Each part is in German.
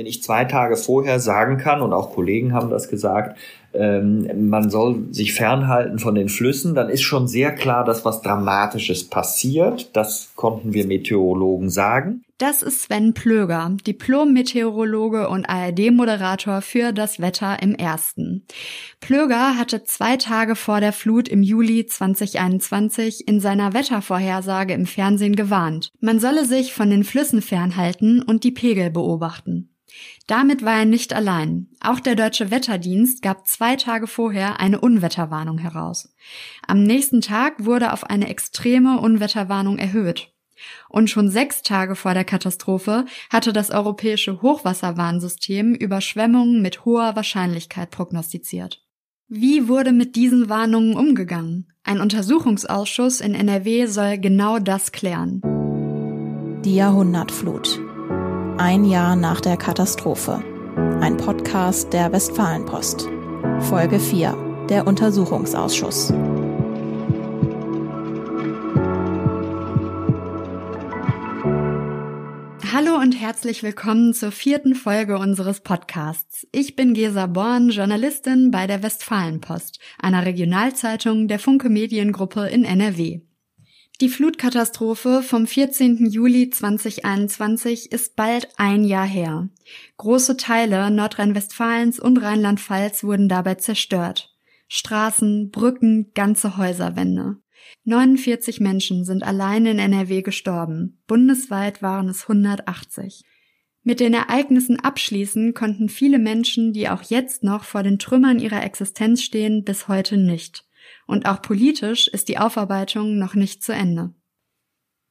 wenn ich zwei Tage vorher sagen kann, und auch Kollegen haben das gesagt, ähm, man soll sich fernhalten von den Flüssen, dann ist schon sehr klar, dass was Dramatisches passiert. Das konnten wir Meteorologen sagen. Das ist Sven Plöger, Diplom-Meteorologe und ARD-Moderator für das Wetter im Ersten. Plöger hatte zwei Tage vor der Flut im Juli 2021 in seiner Wettervorhersage im Fernsehen gewarnt. Man solle sich von den Flüssen fernhalten und die Pegel beobachten. Damit war er nicht allein. Auch der Deutsche Wetterdienst gab zwei Tage vorher eine Unwetterwarnung heraus. Am nächsten Tag wurde auf eine extreme Unwetterwarnung erhöht. Und schon sechs Tage vor der Katastrophe hatte das europäische Hochwasserwarnsystem Überschwemmungen mit hoher Wahrscheinlichkeit prognostiziert. Wie wurde mit diesen Warnungen umgegangen? Ein Untersuchungsausschuss in NRW soll genau das klären. Die Jahrhundertflut ein Jahr nach der Katastrophe. Ein Podcast der Westfalenpost. Folge 4. Der Untersuchungsausschuss. Hallo und herzlich willkommen zur vierten Folge unseres Podcasts. Ich bin Gesa Born, Journalistin bei der Westfalenpost, einer Regionalzeitung der Funke Mediengruppe in NRW. Die Flutkatastrophe vom 14. Juli 2021 ist bald ein Jahr her. Große Teile Nordrhein-Westfalens und Rheinland-Pfalz wurden dabei zerstört. Straßen, Brücken, ganze Häuserwände. 49 Menschen sind allein in NRW gestorben. Bundesweit waren es 180. Mit den Ereignissen abschließen konnten viele Menschen, die auch jetzt noch vor den Trümmern ihrer Existenz stehen, bis heute nicht und auch politisch ist die Aufarbeitung noch nicht zu Ende.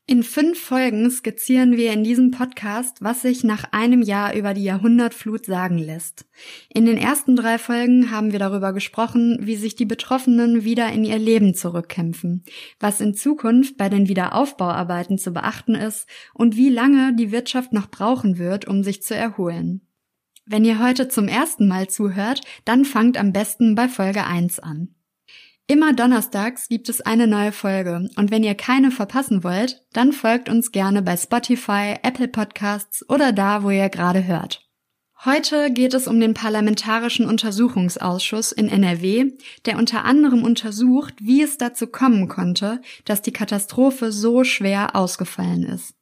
In fünf Folgen skizzieren wir in diesem Podcast, was sich nach einem Jahr über die Jahrhundertflut sagen lässt. In den ersten drei Folgen haben wir darüber gesprochen, wie sich die Betroffenen wieder in ihr Leben zurückkämpfen, was in Zukunft bei den Wiederaufbauarbeiten zu beachten ist und wie lange die Wirtschaft noch brauchen wird, um sich zu erholen. Wenn ihr heute zum ersten Mal zuhört, dann fangt am besten bei Folge 1 an. Immer donnerstags gibt es eine neue Folge und wenn ihr keine verpassen wollt, dann folgt uns gerne bei Spotify, Apple Podcasts oder da, wo ihr gerade hört. Heute geht es um den Parlamentarischen Untersuchungsausschuss in NRW, der unter anderem untersucht, wie es dazu kommen konnte, dass die Katastrophe so schwer ausgefallen ist.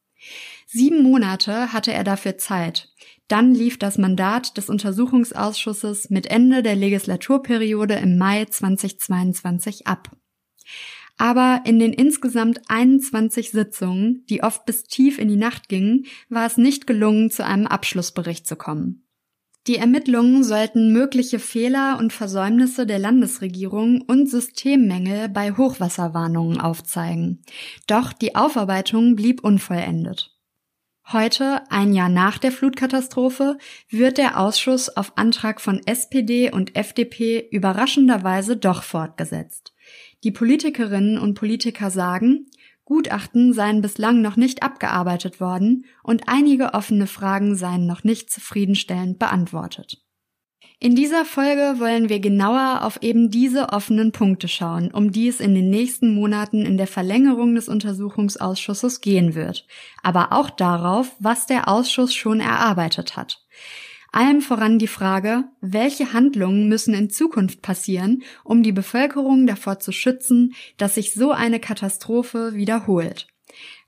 Sieben Monate hatte er dafür Zeit. Dann lief das Mandat des Untersuchungsausschusses mit Ende der Legislaturperiode im Mai 2022 ab. Aber in den insgesamt 21 Sitzungen, die oft bis tief in die Nacht gingen, war es nicht gelungen, zu einem Abschlussbericht zu kommen. Die Ermittlungen sollten mögliche Fehler und Versäumnisse der Landesregierung und Systemmängel bei Hochwasserwarnungen aufzeigen. Doch die Aufarbeitung blieb unvollendet. Heute, ein Jahr nach der Flutkatastrophe, wird der Ausschuss auf Antrag von SPD und FDP überraschenderweise doch fortgesetzt. Die Politikerinnen und Politiker sagen, Gutachten seien bislang noch nicht abgearbeitet worden und einige offene Fragen seien noch nicht zufriedenstellend beantwortet. In dieser Folge wollen wir genauer auf eben diese offenen Punkte schauen, um die es in den nächsten Monaten in der Verlängerung des Untersuchungsausschusses gehen wird, aber auch darauf, was der Ausschuss schon erarbeitet hat. Allem voran die Frage, welche Handlungen müssen in Zukunft passieren, um die Bevölkerung davor zu schützen, dass sich so eine Katastrophe wiederholt.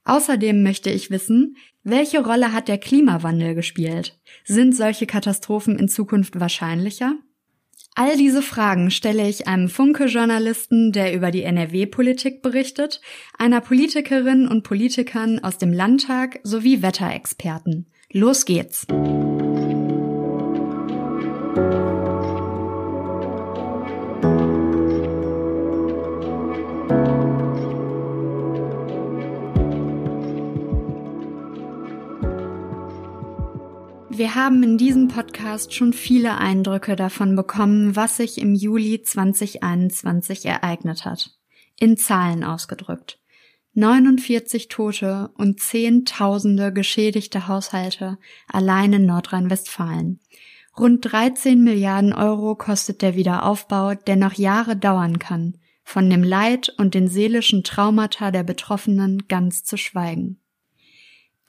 Außerdem möchte ich wissen, welche Rolle hat der Klimawandel gespielt? Sind solche Katastrophen in Zukunft wahrscheinlicher? All diese Fragen stelle ich einem Funke-Journalisten, der über die NRW-Politik berichtet, einer Politikerin und Politikern aus dem Landtag sowie Wetterexperten. Los geht's! Wir haben in diesem Podcast schon viele Eindrücke davon bekommen, was sich im Juli 2021 ereignet hat. In Zahlen ausgedrückt. 49 Tote und Zehntausende geschädigte Haushalte allein in Nordrhein-Westfalen. Rund 13 Milliarden Euro kostet der Wiederaufbau, der noch Jahre dauern kann, von dem Leid und den seelischen Traumata der Betroffenen ganz zu schweigen.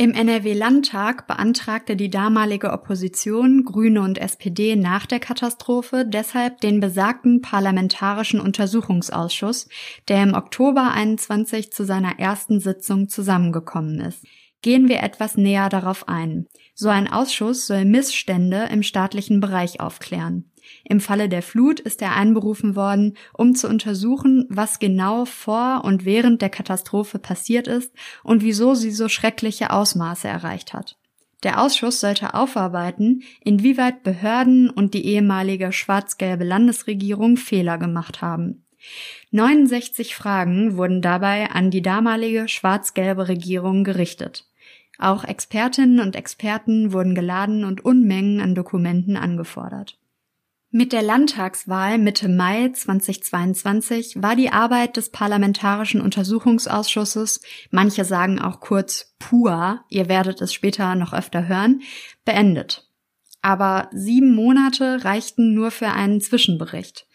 Im NRW-Landtag beantragte die damalige Opposition, Grüne und SPD nach der Katastrophe deshalb den besagten Parlamentarischen Untersuchungsausschuss, der im Oktober 21 zu seiner ersten Sitzung zusammengekommen ist. Gehen wir etwas näher darauf ein. So ein Ausschuss soll Missstände im staatlichen Bereich aufklären. Im Falle der Flut ist er einberufen worden, um zu untersuchen, was genau vor und während der Katastrophe passiert ist und wieso sie so schreckliche Ausmaße erreicht hat. Der Ausschuss sollte aufarbeiten, inwieweit Behörden und die ehemalige schwarz-gelbe Landesregierung Fehler gemacht haben. 69 Fragen wurden dabei an die damalige schwarz-gelbe Regierung gerichtet. Auch Expertinnen und Experten wurden geladen und Unmengen an Dokumenten angefordert. Mit der Landtagswahl Mitte Mai 2022 war die Arbeit des Parlamentarischen Untersuchungsausschusses, manche sagen auch kurz PUA, ihr werdet es später noch öfter hören, beendet. Aber sieben Monate reichten nur für einen Zwischenbericht.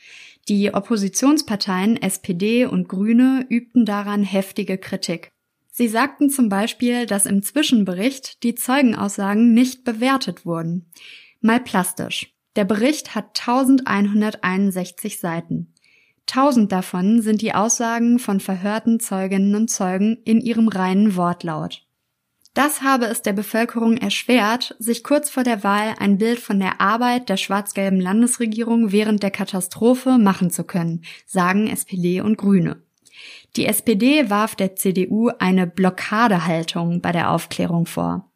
Die Oppositionsparteien SPD und Grüne übten daran heftige Kritik. Sie sagten zum Beispiel, dass im Zwischenbericht die Zeugenaussagen nicht bewertet wurden. Mal plastisch. Der Bericht hat 1161 Seiten. Tausend davon sind die Aussagen von verhörten Zeuginnen und Zeugen in ihrem reinen Wortlaut. Das habe es der Bevölkerung erschwert, sich kurz vor der Wahl ein Bild von der Arbeit der schwarz-gelben Landesregierung während der Katastrophe machen zu können, sagen SPD und Grüne. Die SPD warf der CDU eine Blockadehaltung bei der Aufklärung vor.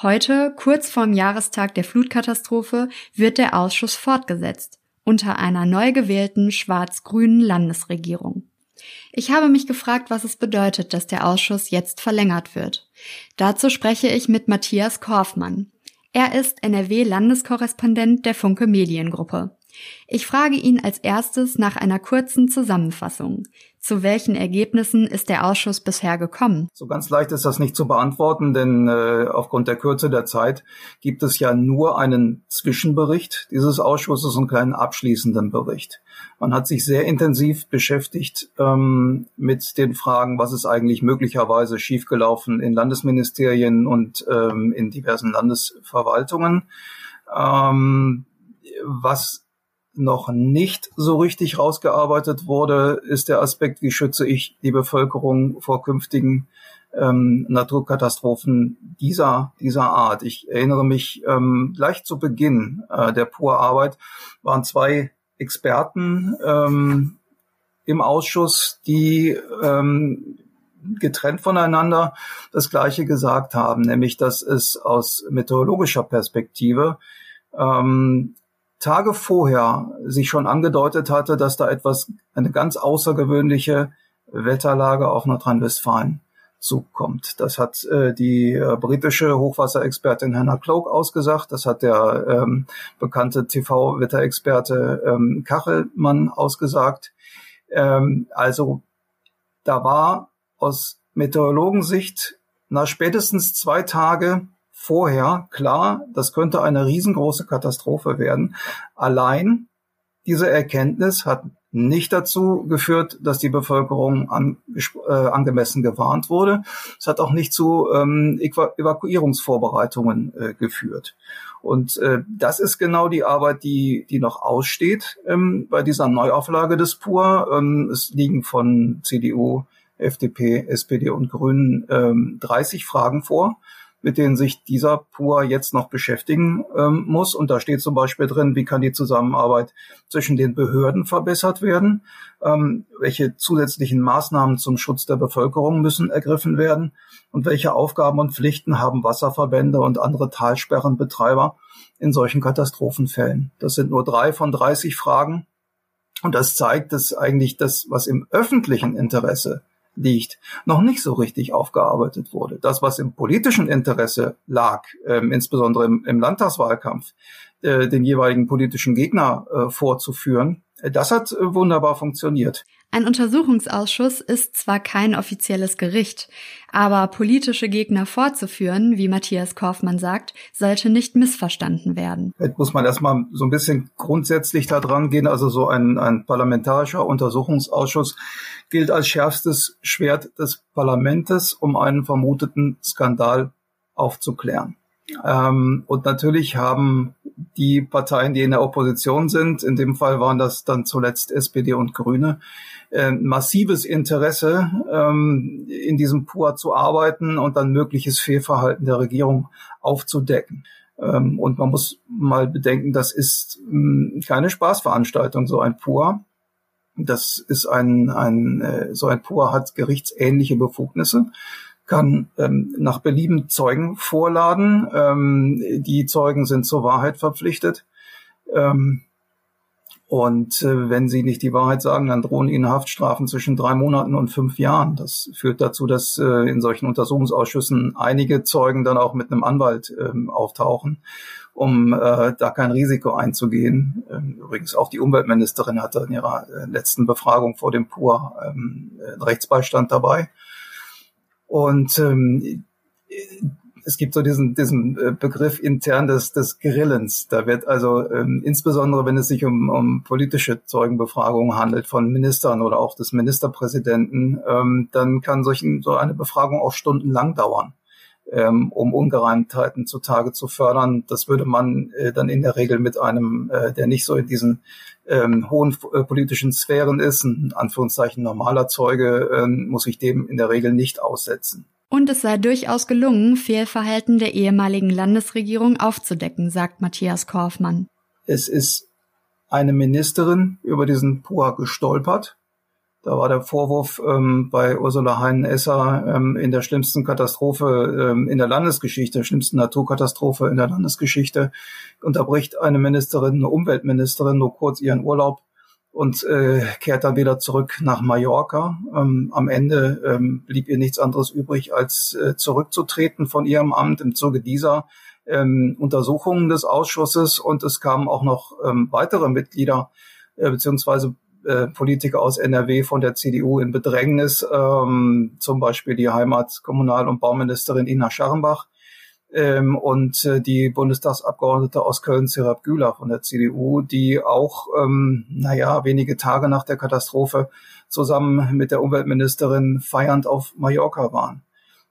Heute, kurz vorm Jahrestag der Flutkatastrophe, wird der Ausschuss fortgesetzt, unter einer neu gewählten schwarz-grünen Landesregierung. Ich habe mich gefragt, was es bedeutet, dass der Ausschuss jetzt verlängert wird. Dazu spreche ich mit Matthias Korfmann. Er ist NRW-Landeskorrespondent der Funke Mediengruppe. Ich frage ihn als erstes nach einer kurzen Zusammenfassung. Zu welchen Ergebnissen ist der Ausschuss bisher gekommen? So ganz leicht ist das nicht zu beantworten, denn äh, aufgrund der Kürze der Zeit gibt es ja nur einen Zwischenbericht dieses Ausschusses und keinen abschließenden Bericht. Man hat sich sehr intensiv beschäftigt ähm, mit den Fragen, was ist eigentlich möglicherweise schiefgelaufen in Landesministerien und ähm, in diversen Landesverwaltungen. Ähm, was noch nicht so richtig rausgearbeitet wurde, ist der Aspekt, wie schütze ich die Bevölkerung vor künftigen ähm, Naturkatastrophen dieser, dieser Art. Ich erinnere mich, ähm, gleich zu Beginn äh, der Pur-Arbeit waren zwei Experten ähm, im Ausschuss, die ähm, getrennt voneinander das Gleiche gesagt haben, nämlich dass es aus meteorologischer Perspektive ähm, Tage vorher sich schon angedeutet hatte, dass da etwas, eine ganz außergewöhnliche Wetterlage auf Nordrhein-Westfalen zukommt. Das hat äh, die äh, britische Hochwasserexpertin Hannah Cloak ausgesagt. Das hat der ähm, bekannte TV-Wetterexperte ähm, Kachelmann ausgesagt. Ähm, also da war aus Meteorologensicht nach spätestens zwei Tage vorher klar, das könnte eine riesengroße Katastrophe werden. Allein diese Erkenntnis hat nicht dazu geführt, dass die Bevölkerung an, äh, angemessen gewarnt wurde. Es hat auch nicht zu ähm, Evakuierungsvorbereitungen äh, geführt. Und äh, das ist genau die Arbeit, die, die noch aussteht ähm, bei dieser Neuauflage des PUR. Ähm, es liegen von CDU, FDP, SPD und Grünen ähm, 30 Fragen vor mit denen sich dieser PUA jetzt noch beschäftigen ähm, muss. Und da steht zum Beispiel drin, wie kann die Zusammenarbeit zwischen den Behörden verbessert werden, ähm, welche zusätzlichen Maßnahmen zum Schutz der Bevölkerung müssen ergriffen werden und welche Aufgaben und Pflichten haben Wasserverbände und andere Talsperrenbetreiber in solchen Katastrophenfällen. Das sind nur drei von 30 Fragen. Und das zeigt, dass eigentlich das, was im öffentlichen Interesse liegt, noch nicht so richtig aufgearbeitet wurde. Das, was im politischen Interesse lag, ähm, insbesondere im, im Landtagswahlkampf, äh, den jeweiligen politischen Gegner äh, vorzuführen, äh, das hat äh, wunderbar funktioniert. Ein Untersuchungsausschuss ist zwar kein offizielles Gericht, aber politische Gegner vorzuführen, wie Matthias Kaufmann sagt, sollte nicht missverstanden werden. Jetzt muss man erstmal so ein bisschen grundsätzlich da dran gehen. Also so ein, ein parlamentarischer Untersuchungsausschuss gilt als schärfstes Schwert des Parlamentes, um einen vermuteten Skandal aufzuklären. Ähm, und natürlich haben die Parteien, die in der Opposition sind, in dem Fall waren das dann zuletzt SPD und Grüne, äh, massives Interesse, ähm, in diesem PUA zu arbeiten und dann mögliches Fehlverhalten der Regierung aufzudecken. Ähm, und man muss mal bedenken, das ist mh, keine Spaßveranstaltung, so ein PUA. Das ist ein, ein äh, so ein PUA hat gerichtsähnliche Befugnisse kann ähm, nach Belieben Zeugen vorladen. Ähm, die Zeugen sind zur Wahrheit verpflichtet. Ähm, und äh, wenn sie nicht die Wahrheit sagen, dann drohen ihnen Haftstrafen zwischen drei Monaten und fünf Jahren. Das führt dazu, dass äh, in solchen Untersuchungsausschüssen einige Zeugen dann auch mit einem Anwalt ähm, auftauchen, um äh, da kein Risiko einzugehen. Ähm, übrigens auch die Umweltministerin hatte in ihrer äh, letzten Befragung vor dem PUR ähm, äh, Rechtsbeistand dabei. Und ähm, es gibt so diesen, diesen äh, Begriff intern des, des Grillens. Da wird also ähm, insbesondere, wenn es sich um, um politische Zeugenbefragungen handelt von Ministern oder auch des Ministerpräsidenten, ähm, dann kann solchen, so eine Befragung auch stundenlang dauern, ähm, um Ungereimtheiten zutage zu fördern. Das würde man äh, dann in der Regel mit einem, äh, der nicht so in diesen ähm, hohen äh, politischen Sphären ist, ein Anführungszeichen normaler Zeuge, ähm, muss sich dem in der Regel nicht aussetzen. Und es sei durchaus gelungen, Fehlverhalten der ehemaligen Landesregierung aufzudecken, sagt Matthias Korfmann. Es ist eine Ministerin über diesen PUA gestolpert. Da war der Vorwurf ähm, bei Ursula Heinen-Esser ähm, in der schlimmsten Katastrophe ähm, in der Landesgeschichte, schlimmsten Naturkatastrophe in der Landesgeschichte, unterbricht eine Ministerin, eine Umweltministerin nur kurz ihren Urlaub und äh, kehrt dann wieder zurück nach Mallorca. Ähm, am Ende ähm, blieb ihr nichts anderes übrig, als äh, zurückzutreten von ihrem Amt im Zuge dieser ähm, Untersuchungen des Ausschusses. Und es kamen auch noch ähm, weitere Mitglieder äh, beziehungsweise äh, Politiker aus NRW von der CDU in Bedrängnis, ähm, zum Beispiel die Heimat-, Kommunal- und Bauministerin Ina Scharrenbach ähm, und äh, die Bundestagsabgeordnete aus Köln, Serap Güler von der CDU, die auch, ähm, naja, wenige Tage nach der Katastrophe zusammen mit der Umweltministerin feiernd auf Mallorca waren.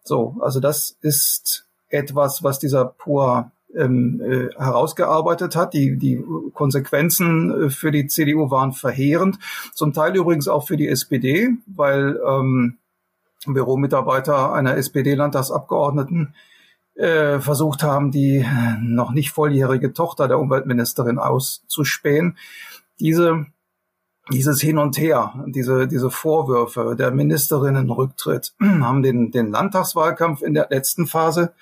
So, also das ist etwas, was dieser PUA ähm, äh, herausgearbeitet hat. Die, die Konsequenzen äh, für die CDU waren verheerend, zum Teil übrigens auch für die SPD, weil ähm, Büromitarbeiter einer SPD-Landtagsabgeordneten äh, versucht haben, die noch nicht volljährige Tochter der Umweltministerin auszuspähen. Diese dieses Hin und Her, diese, diese Vorwürfe, der Ministerinnenrücktritt, haben den, den Landtagswahlkampf in der letzten Phase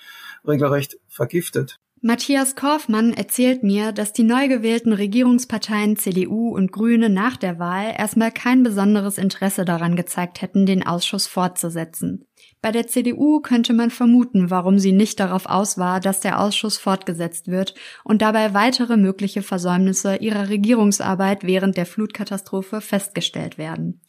regelrecht vergiftet. Matthias Korfmann erzählt mir, dass die neu gewählten Regierungsparteien CDU und Grüne nach der Wahl erstmal kein besonderes Interesse daran gezeigt hätten, den Ausschuss fortzusetzen. Bei der CDU könnte man vermuten, warum sie nicht darauf aus war, dass der Ausschuss fortgesetzt wird und dabei weitere mögliche Versäumnisse ihrer Regierungsarbeit während der Flutkatastrophe festgestellt werden.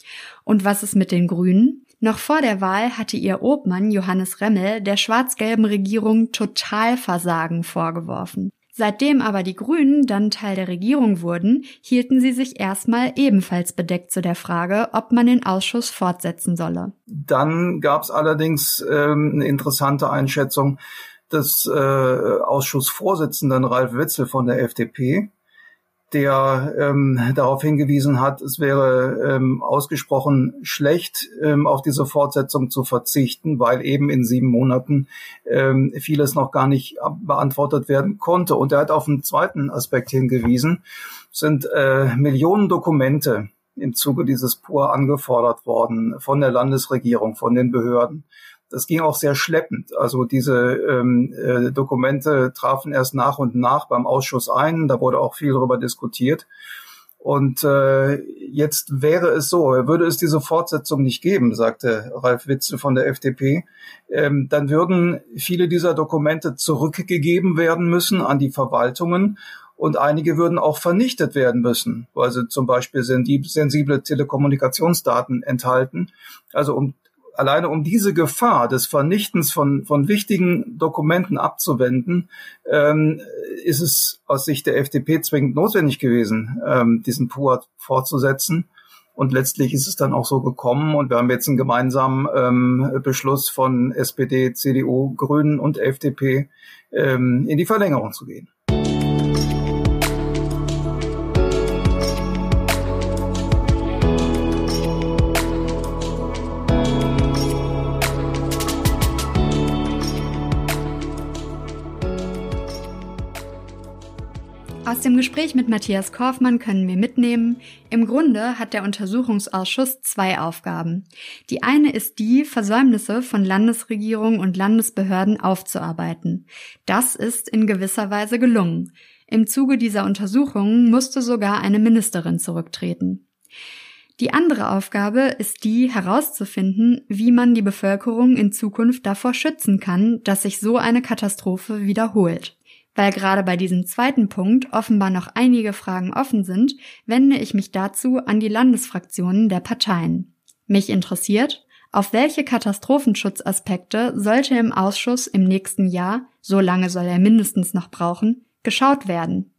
Und was ist mit den Grünen? Noch vor der Wahl hatte ihr Obmann Johannes Remmel der schwarz-gelben Regierung Totalversagen vorgeworfen. Seitdem aber die Grünen dann Teil der Regierung wurden, hielten sie sich erstmal ebenfalls bedeckt zu der Frage, ob man den Ausschuss fortsetzen solle. Dann gab es allerdings ähm, eine interessante Einschätzung des äh, Ausschussvorsitzenden Ralf Witzel von der FDP, der ähm, darauf hingewiesen hat, es wäre ähm, ausgesprochen schlecht, ähm, auf diese Fortsetzung zu verzichten, weil eben in sieben Monaten ähm, vieles noch gar nicht beantwortet werden konnte. Und er hat auf einen zweiten Aspekt hingewiesen, sind äh, Millionen Dokumente im Zuge dieses PUR angefordert worden von der Landesregierung, von den Behörden. Das ging auch sehr schleppend. Also diese ähm, äh, Dokumente trafen erst nach und nach beim Ausschuss ein. Da wurde auch viel darüber diskutiert. Und äh, jetzt wäre es so, würde es diese Fortsetzung nicht geben, sagte Ralf Witzel von der FDP, ähm, dann würden viele dieser Dokumente zurückgegeben werden müssen an die Verwaltungen und einige würden auch vernichtet werden müssen, weil sie zum Beispiel sensible Telekommunikationsdaten enthalten. Also um alleine um diese Gefahr des Vernichtens von, von wichtigen Dokumenten abzuwenden, ähm, ist es aus Sicht der FDP zwingend notwendig gewesen, ähm, diesen PUA fortzusetzen. Und letztlich ist es dann auch so gekommen. Und wir haben jetzt einen gemeinsamen ähm, Beschluss von SPD, CDU, Grünen und FDP, ähm, in die Verlängerung zu gehen. Aus dem Gespräch mit Matthias Korfmann können wir mitnehmen, im Grunde hat der Untersuchungsausschuss zwei Aufgaben. Die eine ist die, Versäumnisse von Landesregierung und Landesbehörden aufzuarbeiten. Das ist in gewisser Weise gelungen. Im Zuge dieser Untersuchungen musste sogar eine Ministerin zurücktreten. Die andere Aufgabe ist die, herauszufinden, wie man die Bevölkerung in Zukunft davor schützen kann, dass sich so eine Katastrophe wiederholt. Weil gerade bei diesem zweiten Punkt offenbar noch einige Fragen offen sind, wende ich mich dazu an die Landesfraktionen der Parteien. Mich interessiert, auf welche Katastrophenschutzaspekte sollte im Ausschuss im nächsten Jahr, so lange soll er mindestens noch brauchen, geschaut werden?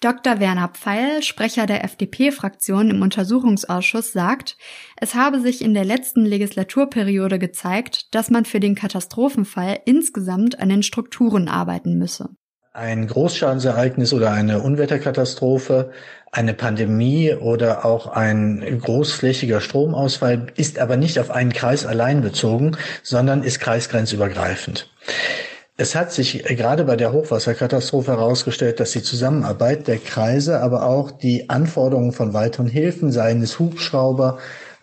Dr. Werner Pfeil, Sprecher der FDP-Fraktion im Untersuchungsausschuss, sagt, es habe sich in der letzten Legislaturperiode gezeigt, dass man für den Katastrophenfall insgesamt an den Strukturen arbeiten müsse ein Großschadensereignis oder eine Unwetterkatastrophe, eine Pandemie oder auch ein großflächiger Stromausfall ist aber nicht auf einen Kreis allein bezogen, sondern ist kreisgrenzübergreifend. Es hat sich gerade bei der Hochwasserkatastrophe herausgestellt, dass die Zusammenarbeit der Kreise, aber auch die Anforderungen von weiteren Hilfen, seien es Hubschrauber,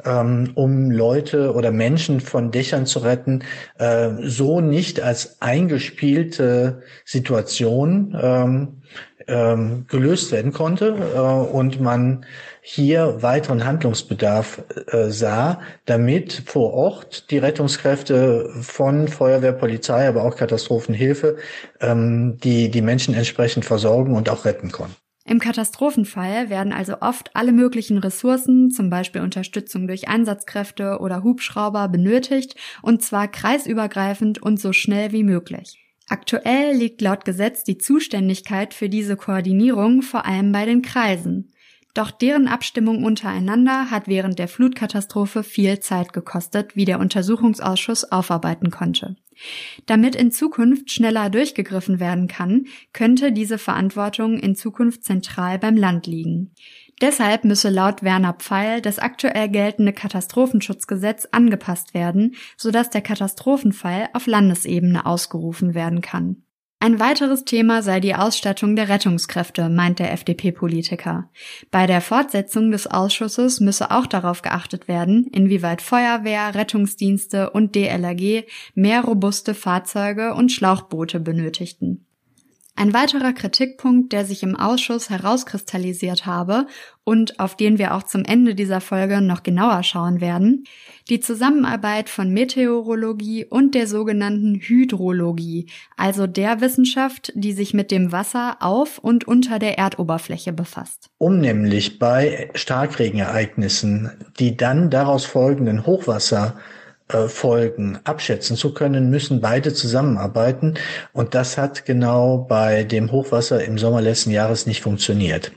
ähm, um Leute oder Menschen von Dächern zu retten, äh, so nicht als eingespielte Situation ähm, ähm, gelöst werden konnte äh, und man hier weiteren Handlungsbedarf äh, sah, damit vor Ort die Rettungskräfte von Feuerwehr, Polizei, aber auch Katastrophenhilfe ähm, die die Menschen entsprechend versorgen und auch retten konnten. Im Katastrophenfall werden also oft alle möglichen Ressourcen, zum Beispiel Unterstützung durch Einsatzkräfte oder Hubschrauber, benötigt, und zwar kreisübergreifend und so schnell wie möglich. Aktuell liegt laut Gesetz die Zuständigkeit für diese Koordinierung vor allem bei den Kreisen. Doch deren Abstimmung untereinander hat während der Flutkatastrophe viel Zeit gekostet, wie der Untersuchungsausschuss aufarbeiten konnte. Damit in Zukunft schneller durchgegriffen werden kann, könnte diese Verantwortung in Zukunft zentral beim Land liegen. Deshalb müsse laut Werner Pfeil das aktuell geltende Katastrophenschutzgesetz angepasst werden, sodass der Katastrophenfall auf Landesebene ausgerufen werden kann. Ein weiteres Thema sei die Ausstattung der Rettungskräfte, meint der FDP-Politiker. Bei der Fortsetzung des Ausschusses müsse auch darauf geachtet werden, inwieweit Feuerwehr, Rettungsdienste und DLRG mehr robuste Fahrzeuge und Schlauchboote benötigten. Ein weiterer Kritikpunkt, der sich im Ausschuss herauskristallisiert habe und auf den wir auch zum Ende dieser Folge noch genauer schauen werden, die Zusammenarbeit von Meteorologie und der sogenannten Hydrologie, also der Wissenschaft, die sich mit dem Wasser auf und unter der Erdoberfläche befasst. Um nämlich bei Starkregenereignissen die dann daraus folgenden Hochwasser Folgen abschätzen zu können, müssen beide zusammenarbeiten. Und das hat genau bei dem Hochwasser im Sommer letzten Jahres nicht funktioniert.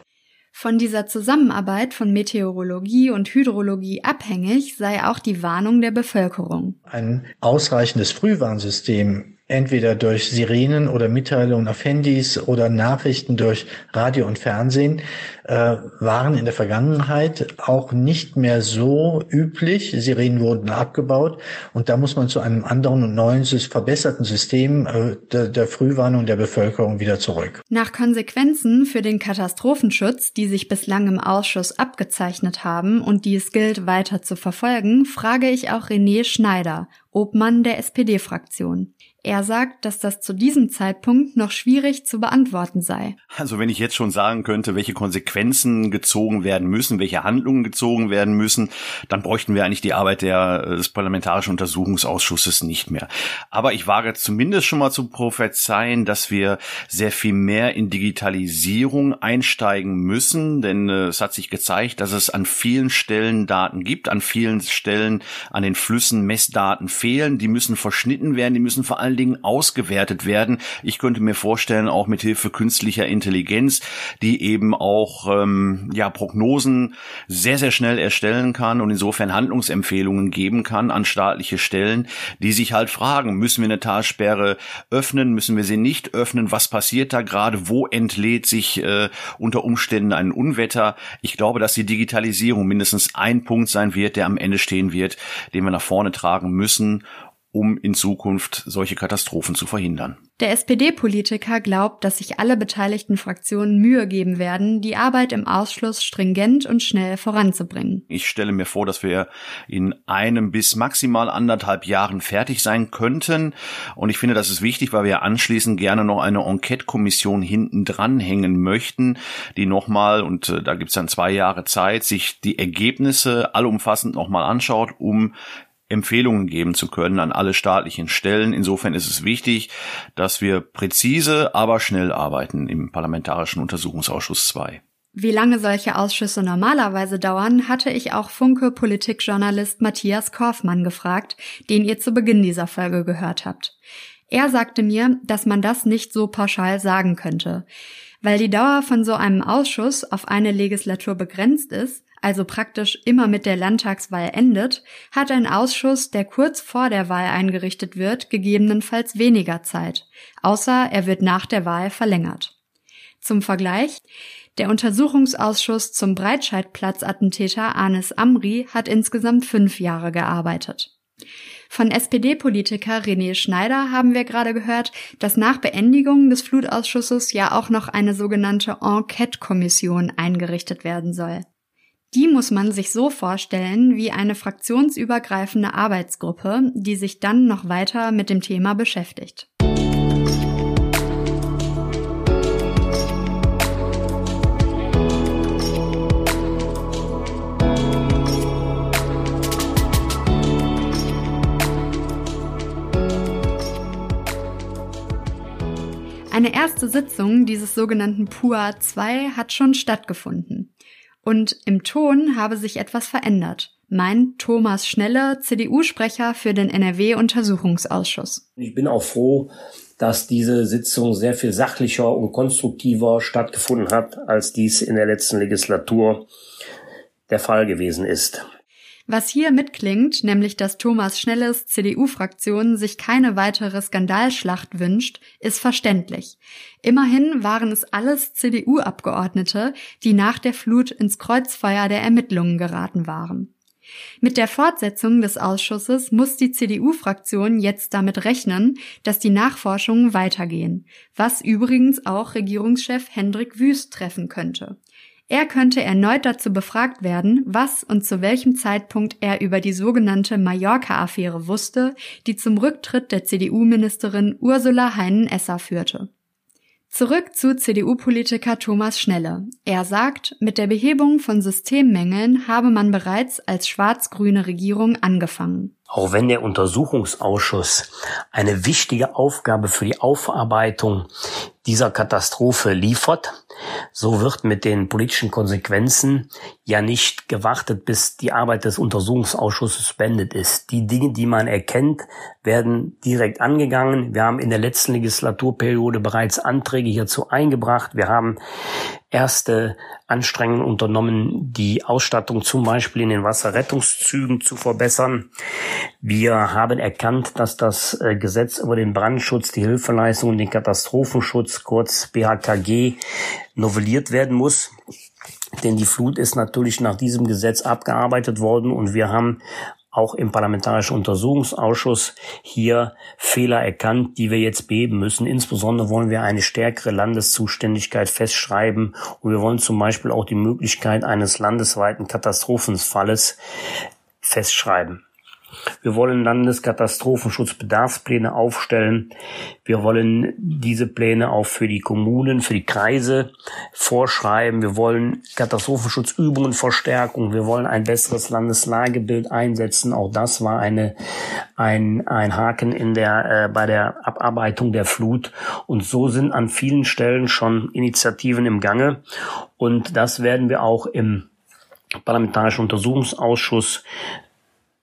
Von dieser Zusammenarbeit von Meteorologie und Hydrologie abhängig sei auch die Warnung der Bevölkerung. Ein ausreichendes Frühwarnsystem entweder durch Sirenen oder Mitteilungen auf Handys oder Nachrichten durch Radio und Fernsehen, äh, waren in der Vergangenheit auch nicht mehr so üblich. Sirenen wurden abgebaut und da muss man zu einem anderen und neuen, verbesserten System äh, der, der Frühwarnung der Bevölkerung wieder zurück. Nach Konsequenzen für den Katastrophenschutz, die sich bislang im Ausschuss abgezeichnet haben und die es gilt weiter zu verfolgen, frage ich auch René Schneider, Obmann der SPD-Fraktion. Er sagt, dass das zu diesem Zeitpunkt noch schwierig zu beantworten sei. Also wenn ich jetzt schon sagen könnte, welche Konsequenzen gezogen werden müssen, welche Handlungen gezogen werden müssen, dann bräuchten wir eigentlich die Arbeit der, des Parlamentarischen Untersuchungsausschusses nicht mehr. Aber ich wage zumindest schon mal zu prophezeien, dass wir sehr viel mehr in Digitalisierung einsteigen müssen, denn äh, es hat sich gezeigt, dass es an vielen Stellen Daten gibt, an vielen Stellen an den Flüssen Messdaten fehlen, die müssen verschnitten werden, die müssen vor allem allen Dingen ausgewertet werden. Ich könnte mir vorstellen, auch mit Hilfe künstlicher Intelligenz, die eben auch ähm, ja Prognosen sehr sehr schnell erstellen kann und insofern Handlungsempfehlungen geben kann an staatliche Stellen, die sich halt fragen: Müssen wir eine Talsperre öffnen? Müssen wir sie nicht öffnen? Was passiert da gerade? Wo entlädt sich äh, unter Umständen ein Unwetter? Ich glaube, dass die Digitalisierung mindestens ein Punkt sein wird, der am Ende stehen wird, den wir nach vorne tragen müssen um in Zukunft solche Katastrophen zu verhindern. Der SPD-Politiker glaubt, dass sich alle beteiligten Fraktionen Mühe geben werden, die Arbeit im Ausschluss stringent und schnell voranzubringen. Ich stelle mir vor, dass wir in einem bis maximal anderthalb Jahren fertig sein könnten. Und ich finde, das ist wichtig, weil wir anschließend gerne noch eine Enquete-Kommission hinten dranhängen möchten, die nochmal, und äh, da gibt es dann zwei Jahre Zeit, sich die Ergebnisse allumfassend nochmal anschaut, um Empfehlungen geben zu können an alle staatlichen Stellen. Insofern ist es wichtig, dass wir präzise, aber schnell arbeiten im Parlamentarischen Untersuchungsausschuss 2. Wie lange solche Ausschüsse normalerweise dauern, hatte ich auch Funke Politikjournalist Matthias Korfmann gefragt, den ihr zu Beginn dieser Folge gehört habt. Er sagte mir, dass man das nicht so pauschal sagen könnte. Weil die Dauer von so einem Ausschuss auf eine Legislatur begrenzt ist, also praktisch immer mit der Landtagswahl endet, hat ein Ausschuss, der kurz vor der Wahl eingerichtet wird, gegebenenfalls weniger Zeit, außer er wird nach der Wahl verlängert. Zum Vergleich, der Untersuchungsausschuss zum Breitscheidplatz-Attentäter Anis Amri hat insgesamt fünf Jahre gearbeitet. Von SPD-Politiker René Schneider haben wir gerade gehört, dass nach Beendigung des Flutausschusses ja auch noch eine sogenannte Enquete-Kommission eingerichtet werden soll. Die muss man sich so vorstellen wie eine fraktionsübergreifende Arbeitsgruppe, die sich dann noch weiter mit dem Thema beschäftigt. Eine erste Sitzung dieses sogenannten PUA 2 hat schon stattgefunden. Und im Ton habe sich etwas verändert, meint Thomas Schnelle, CDU-Sprecher für den NRW-Untersuchungsausschuss. Ich bin auch froh, dass diese Sitzung sehr viel sachlicher und konstruktiver stattgefunden hat, als dies in der letzten Legislatur der Fall gewesen ist. Was hier mitklingt, nämlich dass Thomas Schnelles CDU-Fraktion sich keine weitere Skandalschlacht wünscht, ist verständlich. Immerhin waren es alles CDU-Abgeordnete, die nach der Flut ins Kreuzfeuer der Ermittlungen geraten waren. Mit der Fortsetzung des Ausschusses muss die CDU-Fraktion jetzt damit rechnen, dass die Nachforschungen weitergehen, was übrigens auch Regierungschef Hendrik Wüst treffen könnte. Er könnte erneut dazu befragt werden, was und zu welchem Zeitpunkt er über die sogenannte Mallorca-Affäre wusste, die zum Rücktritt der CDU-Ministerin Ursula Heinen-Esser führte. Zurück zu CDU-Politiker Thomas Schnelle. Er sagt, mit der Behebung von Systemmängeln habe man bereits als schwarz-grüne Regierung angefangen. Auch wenn der Untersuchungsausschuss eine wichtige Aufgabe für die Aufarbeitung dieser Katastrophe liefert, so wird mit den politischen Konsequenzen ja nicht gewartet, bis die Arbeit des Untersuchungsausschusses beendet ist. Die Dinge, die man erkennt, werden direkt angegangen. Wir haben in der letzten Legislaturperiode bereits Anträge hierzu eingebracht. Wir haben erste Anstrengungen unternommen, die Ausstattung zum Beispiel in den Wasserrettungszügen zu verbessern. Wir haben erkannt, dass das äh, Gesetz über den Brandschutz, die Hilfeleistung und den Katastrophenschutz, kurz BHKG, novelliert werden muss. Denn die Flut ist natürlich nach diesem Gesetz abgearbeitet worden und wir haben auch im Parlamentarischen Untersuchungsausschuss hier Fehler erkannt, die wir jetzt beheben müssen. Insbesondere wollen wir eine stärkere Landeszuständigkeit festschreiben und wir wollen zum Beispiel auch die Möglichkeit eines landesweiten Katastrophenfalles festschreiben. Wir wollen Landeskatastrofenschutzbedarfspläne aufstellen. Wir wollen diese Pläne auch für die Kommunen, für die Kreise vorschreiben. Wir wollen Katastrophenschutzübungen verstärken. Wir wollen ein besseres Landeslagebild einsetzen. Auch das war eine, ein, ein Haken in der, äh, bei der Abarbeitung der Flut. Und so sind an vielen Stellen schon Initiativen im Gange. Und das werden wir auch im Parlamentarischen Untersuchungsausschuss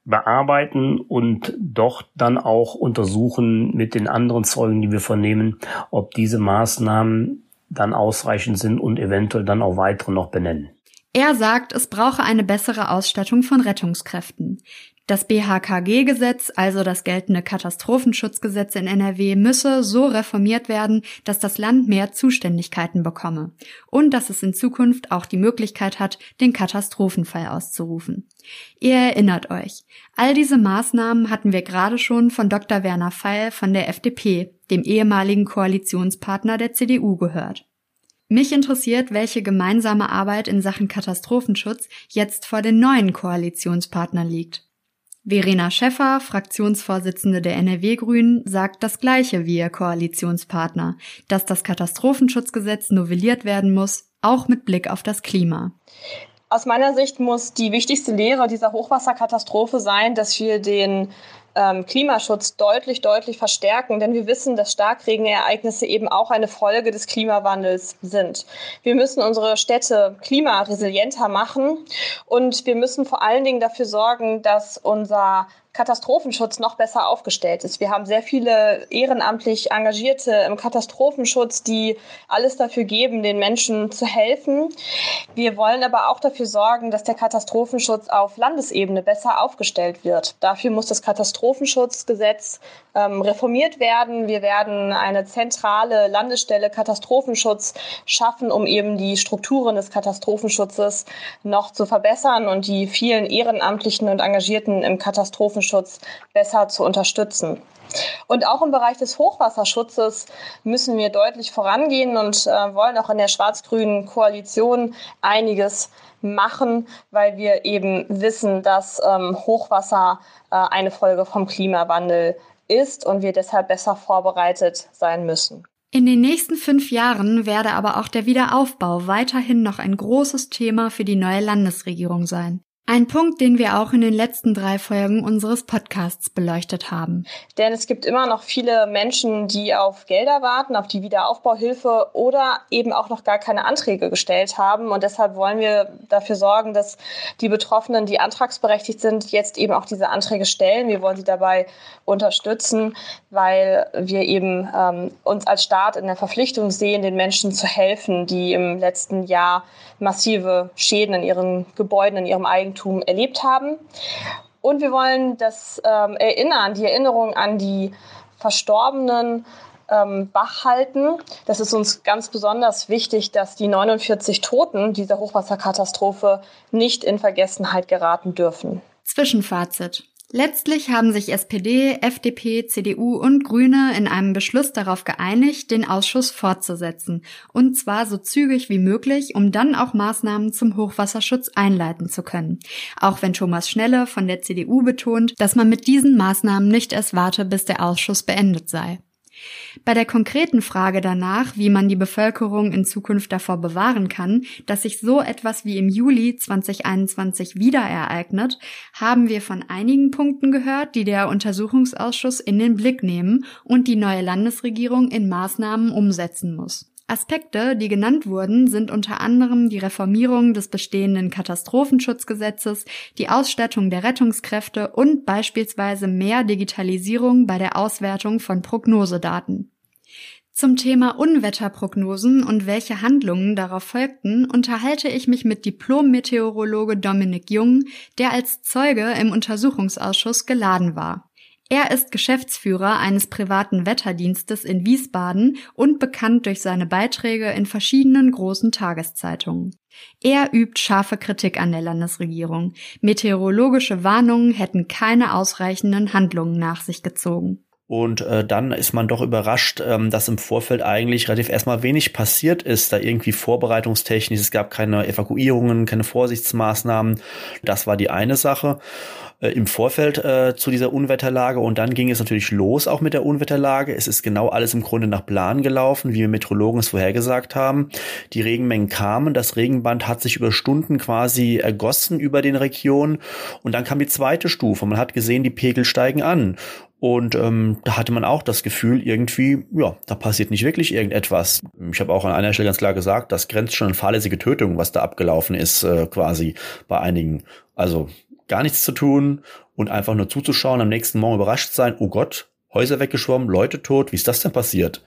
bearbeiten und dort dann auch untersuchen mit den anderen Zeugen, die wir vernehmen, ob diese Maßnahmen dann ausreichend sind und eventuell dann auch weitere noch benennen. Er sagt, es brauche eine bessere Ausstattung von Rettungskräften. Das BHKG-Gesetz, also das geltende Katastrophenschutzgesetz in NRW, müsse so reformiert werden, dass das Land mehr Zuständigkeiten bekomme und dass es in Zukunft auch die Möglichkeit hat, den Katastrophenfall auszurufen. Ihr erinnert euch, all diese Maßnahmen hatten wir gerade schon von Dr. Werner Feil von der FDP, dem ehemaligen Koalitionspartner der CDU, gehört. Mich interessiert, welche gemeinsame Arbeit in Sachen Katastrophenschutz jetzt vor den neuen Koalitionspartnern liegt. Verena Schäffer, Fraktionsvorsitzende der NRW-Grünen, sagt das Gleiche wie ihr Koalitionspartner, dass das Katastrophenschutzgesetz novelliert werden muss, auch mit Blick auf das Klima. Aus meiner Sicht muss die wichtigste Lehre dieser Hochwasserkatastrophe sein, dass wir den ähm, Klimaschutz deutlich, deutlich verstärken, denn wir wissen, dass Starkregenereignisse eben auch eine Folge des Klimawandels sind. Wir müssen unsere Städte klimaresilienter machen und wir müssen vor allen Dingen dafür sorgen, dass unser Katastrophenschutz noch besser aufgestellt ist. Wir haben sehr viele ehrenamtlich Engagierte im Katastrophenschutz, die alles dafür geben, den Menschen zu helfen. Wir wollen aber auch dafür sorgen, dass der Katastrophenschutz auf Landesebene besser aufgestellt wird. Dafür muss das Katastrophenschutzgesetz ähm, reformiert werden. Wir werden eine zentrale Landesstelle Katastrophenschutz schaffen, um eben die Strukturen des Katastrophenschutzes noch zu verbessern und die vielen Ehrenamtlichen und Engagierten im Katastrophenschutz Katastrophenschutz besser zu unterstützen. Und auch im Bereich des Hochwasserschutzes müssen wir deutlich vorangehen und äh, wollen auch in der schwarz-grünen Koalition einiges machen, weil wir eben wissen, dass ähm, Hochwasser äh, eine Folge vom Klimawandel ist und wir deshalb besser vorbereitet sein müssen. In den nächsten fünf Jahren werde aber auch der Wiederaufbau weiterhin noch ein großes Thema für die neue Landesregierung sein. Ein Punkt, den wir auch in den letzten drei Folgen unseres Podcasts beleuchtet haben. Denn es gibt immer noch viele Menschen, die auf Gelder warten, auf die Wiederaufbauhilfe oder eben auch noch gar keine Anträge gestellt haben. Und deshalb wollen wir dafür sorgen, dass die Betroffenen, die antragsberechtigt sind, jetzt eben auch diese Anträge stellen. Wir wollen sie dabei unterstützen, weil wir eben ähm, uns als Staat in der Verpflichtung sehen, den Menschen zu helfen, die im letzten Jahr massive Schäden in ihren Gebäuden, in ihrem Eigentum erlebt haben. Und wir wollen das ähm, Erinnern, die Erinnerung an die Verstorbenen ähm, halten. Das ist uns ganz besonders wichtig, dass die 49 Toten dieser Hochwasserkatastrophe nicht in Vergessenheit geraten dürfen. Zwischenfazit. Letztlich haben sich SPD, FDP, CDU und Grüne in einem Beschluss darauf geeinigt, den Ausschuss fortzusetzen, und zwar so zügig wie möglich, um dann auch Maßnahmen zum Hochwasserschutz einleiten zu können. Auch wenn Thomas Schnelle von der CDU betont, dass man mit diesen Maßnahmen nicht erst warte, bis der Ausschuss beendet sei. Bei der konkreten Frage danach, wie man die Bevölkerung in Zukunft davor bewahren kann, dass sich so etwas wie im Juli 2021 wieder ereignet, haben wir von einigen Punkten gehört, die der Untersuchungsausschuss in den Blick nehmen und die neue Landesregierung in Maßnahmen umsetzen muss. Aspekte, die genannt wurden, sind unter anderem die Reformierung des bestehenden Katastrophenschutzgesetzes, die Ausstattung der Rettungskräfte und beispielsweise mehr Digitalisierung bei der Auswertung von Prognosedaten. Zum Thema Unwetterprognosen und welche Handlungen darauf folgten, unterhalte ich mich mit Diplom-Meteorologe Dominik Jung, der als Zeuge im Untersuchungsausschuss geladen war. Er ist Geschäftsführer eines privaten Wetterdienstes in Wiesbaden und bekannt durch seine Beiträge in verschiedenen großen Tageszeitungen. Er übt scharfe Kritik an der Landesregierung. Meteorologische Warnungen hätten keine ausreichenden Handlungen nach sich gezogen. Und äh, dann ist man doch überrascht, ähm, dass im Vorfeld eigentlich relativ erstmal wenig passiert ist, da irgendwie vorbereitungstechnisch. Es gab keine Evakuierungen, keine Vorsichtsmaßnahmen. Das war die eine Sache äh, im Vorfeld äh, zu dieser Unwetterlage. Und dann ging es natürlich los auch mit der Unwetterlage. Es ist genau alles im Grunde nach Plan gelaufen, wie wir Meteorologen es vorhergesagt haben. Die Regenmengen kamen, das Regenband hat sich über Stunden quasi ergossen über den Regionen. Und dann kam die zweite Stufe. Man hat gesehen, die Pegel steigen an. Und ähm, da hatte man auch das Gefühl, irgendwie, ja, da passiert nicht wirklich irgendetwas. Ich habe auch an einer Stelle ganz klar gesagt, das grenzt schon an fahrlässige Tötung, was da abgelaufen ist, äh, quasi bei einigen. Also gar nichts zu tun und einfach nur zuzuschauen, am nächsten Morgen überrascht sein, oh Gott, Häuser weggeschwommen, Leute tot, wie ist das denn passiert?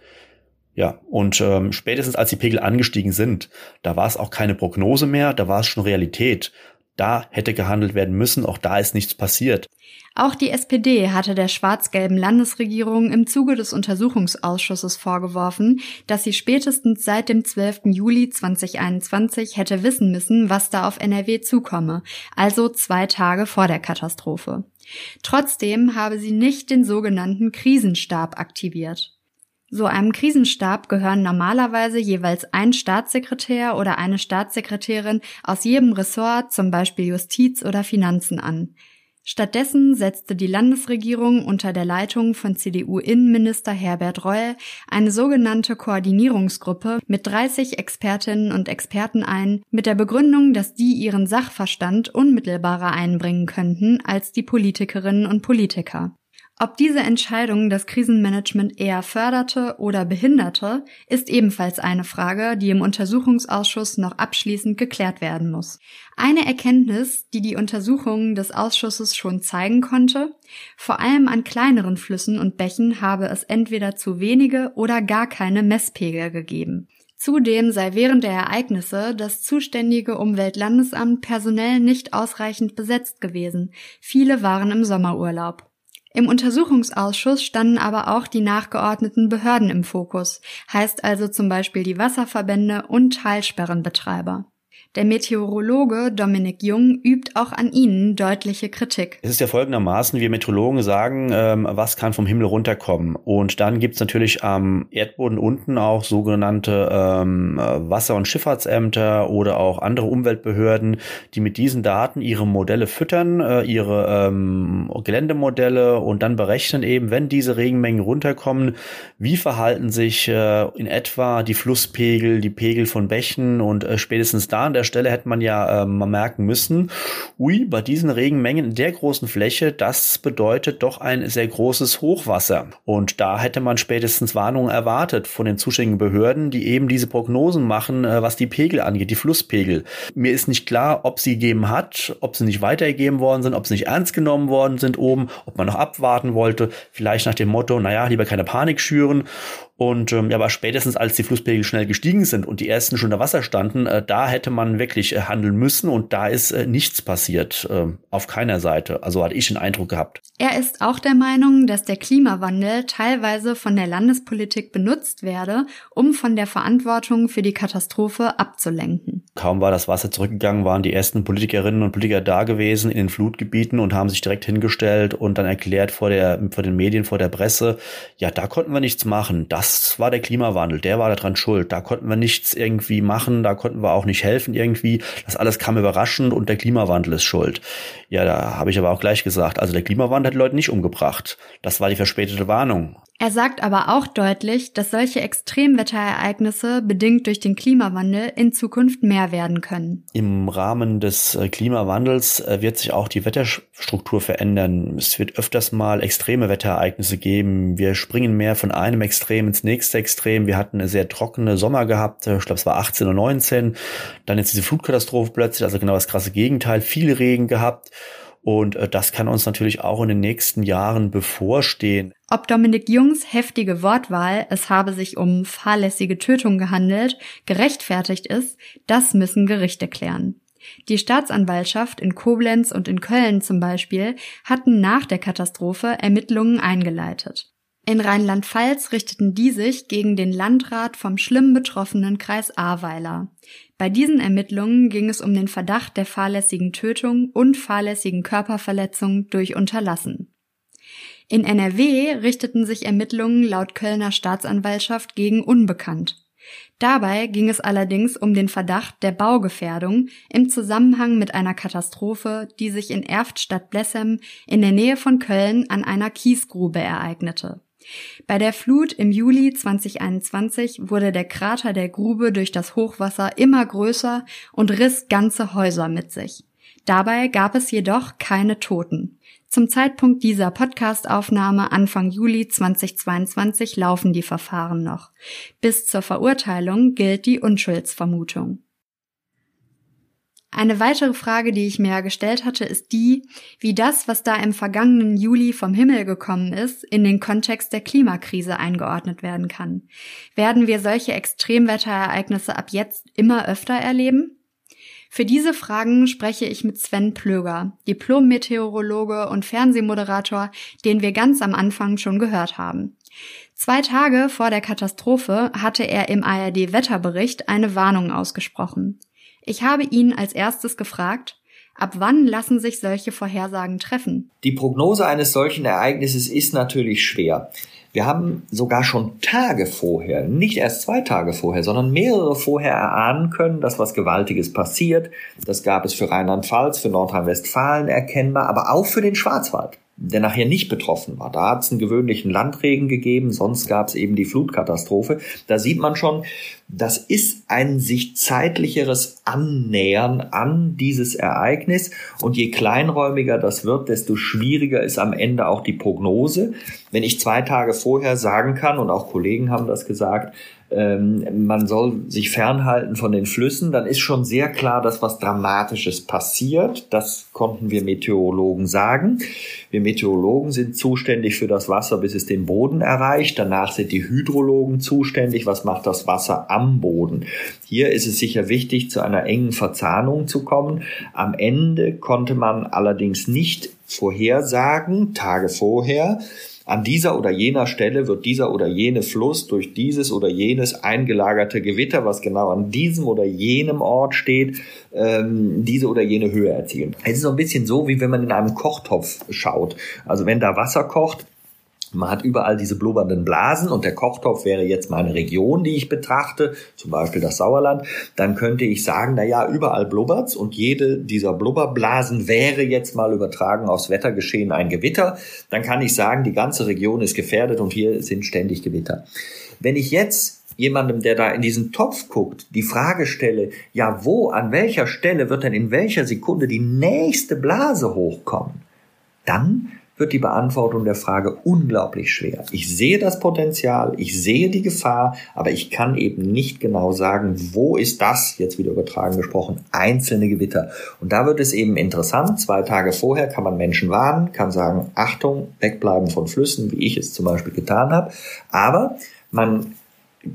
Ja, und ähm, spätestens als die Pegel angestiegen sind, da war es auch keine Prognose mehr, da war es schon Realität. Da hätte gehandelt werden müssen, auch da ist nichts passiert. Auch die SPD hatte der schwarz-gelben Landesregierung im Zuge des Untersuchungsausschusses vorgeworfen, dass sie spätestens seit dem 12. Juli 2021 hätte wissen müssen, was da auf NRW zukomme, also zwei Tage vor der Katastrophe. Trotzdem habe sie nicht den sogenannten Krisenstab aktiviert. So einem Krisenstab gehören normalerweise jeweils ein Staatssekretär oder eine Staatssekretärin aus jedem Ressort, zum Beispiel Justiz oder Finanzen an. Stattdessen setzte die Landesregierung unter der Leitung von CDU-Innenminister Herbert Reul eine sogenannte Koordinierungsgruppe mit 30 Expertinnen und Experten ein, mit der Begründung, dass die ihren Sachverstand unmittelbarer einbringen könnten als die Politikerinnen und Politiker. Ob diese Entscheidung das Krisenmanagement eher förderte oder behinderte, ist ebenfalls eine Frage, die im Untersuchungsausschuss noch abschließend geklärt werden muss. Eine Erkenntnis, die die Untersuchungen des Ausschusses schon zeigen konnte, vor allem an kleineren Flüssen und Bächen habe es entweder zu wenige oder gar keine Messpegel gegeben. Zudem sei während der Ereignisse das zuständige Umweltlandesamt personell nicht ausreichend besetzt gewesen. Viele waren im Sommerurlaub. Im Untersuchungsausschuss standen aber auch die nachgeordneten Behörden im Fokus, heißt also zum Beispiel die Wasserverbände und Talsperrenbetreiber. Der Meteorologe Dominik Jung übt auch an ihnen deutliche Kritik. Es ist ja folgendermaßen, wir Meteorologen sagen, ähm, was kann vom Himmel runterkommen. Und dann gibt's natürlich am Erdboden unten auch sogenannte ähm, Wasser- und Schifffahrtsämter oder auch andere Umweltbehörden, die mit diesen Daten ihre Modelle füttern, äh, ihre ähm, Geländemodelle und dann berechnen eben, wenn diese Regenmengen runterkommen, wie verhalten sich äh, in etwa die Flusspegel, die Pegel von Bächen und äh, spätestens da an der Stelle hätte man ja ähm, merken müssen, ui, bei diesen Regenmengen in der großen Fläche, das bedeutet doch ein sehr großes Hochwasser. Und da hätte man spätestens Warnungen erwartet von den zuständigen Behörden, die eben diese Prognosen machen, äh, was die Pegel angeht, die Flusspegel. Mir ist nicht klar, ob sie gegeben hat, ob sie nicht weitergegeben worden sind, ob sie nicht ernst genommen worden sind oben, ob man noch abwarten wollte, vielleicht nach dem Motto, naja, lieber keine Panik schüren und ähm, ja, aber spätestens als die Flusspegel schnell gestiegen sind und die ersten schon unter Wasser standen, äh, da hätte man wirklich äh, handeln müssen und da ist äh, nichts passiert, äh, auf keiner Seite. Also hatte ich den Eindruck gehabt. Er ist auch der Meinung, dass der Klimawandel teilweise von der Landespolitik benutzt werde, um von der Verantwortung für die Katastrophe abzulenken. Kaum war das Wasser zurückgegangen, waren die ersten Politikerinnen und Politiker da gewesen in den Flutgebieten und haben sich direkt hingestellt und dann erklärt vor der vor den Medien, vor der Presse, ja, da konnten wir nichts machen. Das das war der Klimawandel, der war daran schuld. Da konnten wir nichts irgendwie machen, da konnten wir auch nicht helfen irgendwie. Das alles kam überraschend und der Klimawandel ist schuld. Ja, da habe ich aber auch gleich gesagt, also der Klimawandel hat die Leute nicht umgebracht. Das war die verspätete Warnung. Er sagt aber auch deutlich, dass solche Extremwetterereignisse bedingt durch den Klimawandel in Zukunft mehr werden können. Im Rahmen des äh, Klimawandels äh, wird sich auch die Wetterstruktur verändern. Es wird öfters mal extreme Wetterereignisse geben. Wir springen mehr von einem Extrem ins nächste Extrem. Wir hatten eine sehr trockene Sommer gehabt. Ich glaube, es war 18 und 19. Dann jetzt diese Flutkatastrophe plötzlich, also genau das krasse Gegenteil. Viel Regen gehabt. Und äh, das kann uns natürlich auch in den nächsten Jahren bevorstehen. Ob Dominik Jungs heftige Wortwahl, es habe sich um fahrlässige Tötung gehandelt, gerechtfertigt ist, das müssen Gerichte klären. Die Staatsanwaltschaft in Koblenz und in Köln zum Beispiel hatten nach der Katastrophe Ermittlungen eingeleitet. In Rheinland-Pfalz richteten die sich gegen den Landrat vom schlimm betroffenen Kreis Ahrweiler. Bei diesen Ermittlungen ging es um den Verdacht der fahrlässigen Tötung und fahrlässigen Körperverletzung durch Unterlassen. In NRW richteten sich Ermittlungen laut Kölner Staatsanwaltschaft gegen Unbekannt. Dabei ging es allerdings um den Verdacht der Baugefährdung im Zusammenhang mit einer Katastrophe, die sich in Erft stadt Blessem in der Nähe von Köln an einer Kiesgrube ereignete. Bei der Flut im Juli 2021 wurde der Krater der Grube durch das Hochwasser immer größer und riss ganze Häuser mit sich. Dabei gab es jedoch keine Toten. Zum Zeitpunkt dieser Podcastaufnahme Anfang Juli 2022 laufen die Verfahren noch. Bis zur Verurteilung gilt die Unschuldsvermutung. Eine weitere Frage, die ich mir gestellt hatte, ist die, wie das, was da im vergangenen Juli vom Himmel gekommen ist, in den Kontext der Klimakrise eingeordnet werden kann. Werden wir solche Extremwetterereignisse ab jetzt immer öfter erleben? Für diese Fragen spreche ich mit Sven Plöger, Diplom-Meteorologe und Fernsehmoderator, den wir ganz am Anfang schon gehört haben. Zwei Tage vor der Katastrophe hatte er im ARD-Wetterbericht eine Warnung ausgesprochen. Ich habe ihn als erstes gefragt, ab wann lassen sich solche Vorhersagen treffen? Die Prognose eines solchen Ereignisses ist natürlich schwer. Wir haben sogar schon Tage vorher, nicht erst zwei Tage vorher, sondern mehrere vorher erahnen können, dass was Gewaltiges passiert. Das gab es für Rheinland-Pfalz, für Nordrhein-Westfalen erkennbar, aber auch für den Schwarzwald der nachher nicht betroffen war. Da hat es einen gewöhnlichen Landregen gegeben, sonst gab es eben die Flutkatastrophe. Da sieht man schon, das ist ein sich zeitlicheres Annähern an dieses Ereignis. Und je kleinräumiger das wird, desto schwieriger ist am Ende auch die Prognose. Wenn ich zwei Tage vorher sagen kann, und auch Kollegen haben das gesagt, ähm, man soll sich fernhalten von den Flüssen, dann ist schon sehr klar, dass was Dramatisches passiert. Das konnten wir Meteorologen sagen. Wir Meteorologen sind zuständig für das Wasser, bis es den Boden erreicht. Danach sind die Hydrologen zuständig. Was macht das Wasser am Boden? Hier ist es sicher wichtig, zu einer engen Verzahnung zu kommen. Am Ende konnte man allerdings nicht vorhersagen, Tage vorher, an dieser oder jener Stelle wird dieser oder jene Fluss durch dieses oder jenes eingelagerte Gewitter, was genau an diesem oder jenem Ort steht, ähm, diese oder jene Höhe erzielen. Es ist so ein bisschen so, wie wenn man in einem Kochtopf schaut. Also wenn da Wasser kocht, man hat überall diese blubbernden Blasen und der Kochtopf wäre jetzt meine Region, die ich betrachte, zum Beispiel das Sauerland. Dann könnte ich sagen, na ja, überall blubbert's und jede dieser Blubberblasen wäre jetzt mal übertragen aufs Wettergeschehen ein Gewitter. Dann kann ich sagen, die ganze Region ist gefährdet und hier sind ständig Gewitter. Wenn ich jetzt jemandem, der da in diesen Topf guckt, die Frage stelle, ja, wo, an welcher Stelle wird denn in welcher Sekunde die nächste Blase hochkommen? Dann wird die Beantwortung der Frage unglaublich schwer. Ich sehe das Potenzial, ich sehe die Gefahr, aber ich kann eben nicht genau sagen, wo ist das, jetzt wieder übertragen gesprochen, einzelne Gewitter. Und da wird es eben interessant. Zwei Tage vorher kann man Menschen warnen, kann sagen, Achtung, wegbleiben von Flüssen, wie ich es zum Beispiel getan habe. Aber man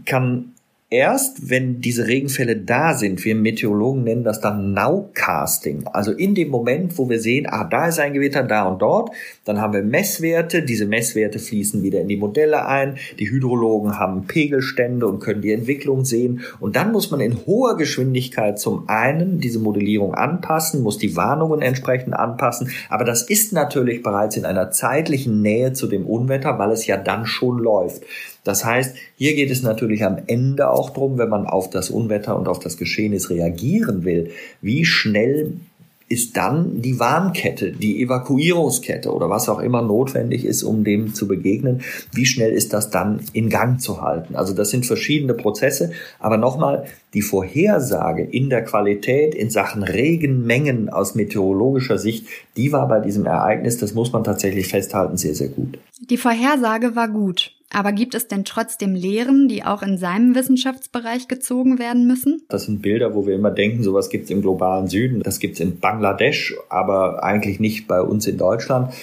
kann erst, wenn diese Regenfälle da sind, wir Meteorologen nennen das dann Nowcasting, also in dem Moment, wo wir sehen, ah, da ist ein Gewitter, da und dort, dann haben wir Messwerte, diese Messwerte fließen wieder in die Modelle ein, die Hydrologen haben Pegelstände und können die Entwicklung sehen. Und dann muss man in hoher Geschwindigkeit zum einen diese Modellierung anpassen, muss die Warnungen entsprechend anpassen, aber das ist natürlich bereits in einer zeitlichen Nähe zu dem Unwetter, weil es ja dann schon läuft. Das heißt, hier geht es natürlich am Ende auch drum, wenn man auf das Unwetter und auf das Geschehnis reagieren will, wie schnell ist dann die Warnkette, die Evakuierungskette oder was auch immer notwendig ist, um dem zu begegnen. Wie schnell ist das dann in Gang zu halten? Also das sind verschiedene Prozesse. Aber nochmal, die Vorhersage in der Qualität in Sachen Regenmengen aus meteorologischer Sicht, die war bei diesem Ereignis, das muss man tatsächlich festhalten, sehr, sehr gut. Die Vorhersage war gut. Aber gibt es denn trotzdem Lehren, die auch in seinem Wissenschaftsbereich gezogen werden müssen? Das sind Bilder, wo wir immer denken, sowas gibt es im globalen Süden, das gibt es in Bangladesch, aber eigentlich nicht bei uns in Deutschland.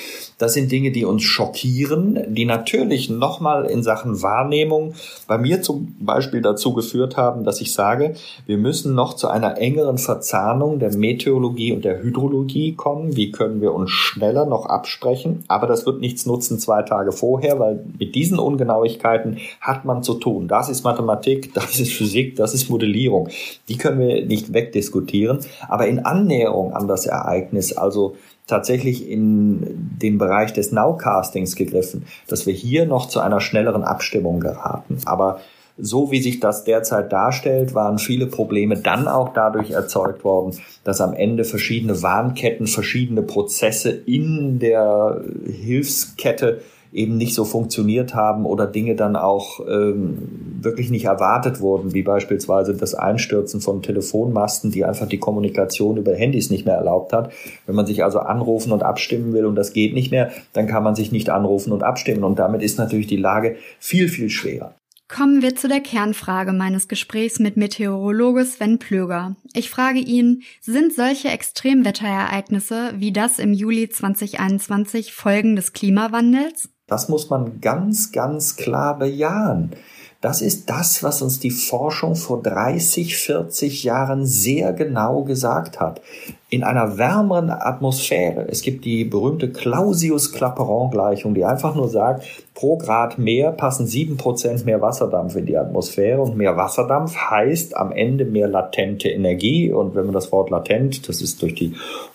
Das sind Dinge, die uns schockieren, die natürlich nochmal in Sachen Wahrnehmung bei mir zum Beispiel dazu geführt haben, dass ich sage, wir müssen noch zu einer engeren Verzahnung der Meteorologie und der Hydrologie kommen. Wie können wir uns schneller noch absprechen? Aber das wird nichts nutzen zwei Tage vorher, weil mit diesen Ungenauigkeiten hat man zu tun. Das ist Mathematik, das ist Physik, das ist Modellierung. Die können wir nicht wegdiskutieren. Aber in Annäherung an das Ereignis, also tatsächlich in den Bereich des Nowcastings gegriffen, dass wir hier noch zu einer schnelleren Abstimmung geraten. Aber so wie sich das derzeit darstellt, waren viele Probleme dann auch dadurch erzeugt worden, dass am Ende verschiedene Warnketten, verschiedene Prozesse in der Hilfskette eben nicht so funktioniert haben oder Dinge dann auch ähm, wirklich nicht erwartet wurden, wie beispielsweise das Einstürzen von Telefonmasten, die einfach die Kommunikation über Handys nicht mehr erlaubt hat. Wenn man sich also anrufen und abstimmen will und das geht nicht mehr, dann kann man sich nicht anrufen und abstimmen und damit ist natürlich die Lage viel, viel schwerer. Kommen wir zu der Kernfrage meines Gesprächs mit Meteorologe Sven Plöger. Ich frage ihn, sind solche Extremwetterereignisse wie das im Juli 2021 Folgen des Klimawandels? Das muss man ganz, ganz klar bejahen. Das ist das, was uns die Forschung vor 30, 40 Jahren sehr genau gesagt hat. In einer wärmeren Atmosphäre, es gibt die berühmte Clausius-Clapeyron-Gleichung, die einfach nur sagt, pro Grad mehr passen sieben Prozent mehr Wasserdampf in die Atmosphäre und mehr Wasserdampf heißt am Ende mehr latente Energie und wenn man das Wort latent, das ist durch die